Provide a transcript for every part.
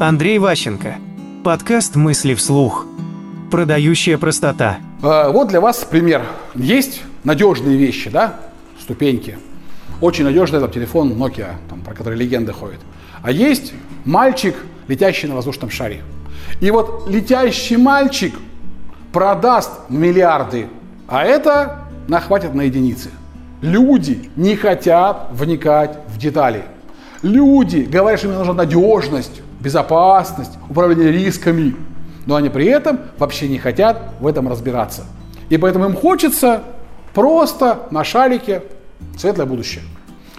Андрей Ващенко. Подкаст «Мысли вслух». Продающая простота. А, вот для вас пример. Есть надежные вещи, да? Ступеньки. Очень надежный там телефон Nokia, там, про который легенды ходят. А есть мальчик, летящий на воздушном шаре. И вот летящий мальчик продаст миллиарды, а это нахватит на единицы. Люди не хотят вникать в детали. Люди говорят, что им нужна надежность, безопасность, управление рисками, но они при этом вообще не хотят в этом разбираться. И поэтому им хочется просто на шарике светлое будущее.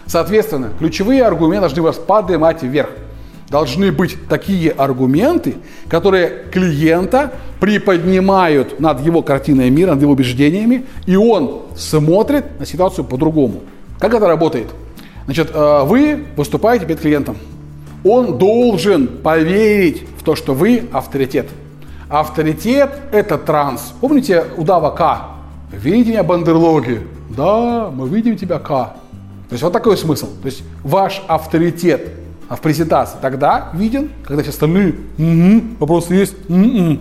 Соответственно, ключевые аргументы должны вас поднимать вверх. Должны быть такие аргументы, которые клиента приподнимают над его картиной мира, над его убеждениями, и он смотрит на ситуацию по-другому. Как это работает? Значит, э, вы выступаете перед клиентом. Он должен поверить в то, что вы авторитет. Авторитет – это транс. Помните удава К? Видите меня, бандерлоги? Да, мы видим тебя, К. То есть вот такой смысл. То есть ваш авторитет в презентации тогда виден, когда все остальные угу, вопросы есть. Угу.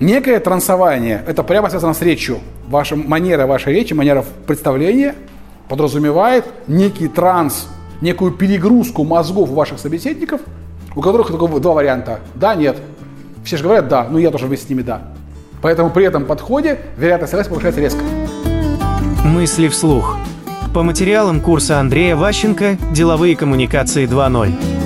Некое трансование – это прямо связано с речью. Ваша манера вашей речи, манера представления подразумевает некий транс, некую перегрузку мозгов ваших собеседников, у которых только два варианта – да, нет. Все же говорят «да», ну я тоже вместе с ними «да». Поэтому при этом подходе вероятность согласия повышается резко. Мысли вслух. По материалам курса Андрея Ващенко «Деловые коммуникации 2.0».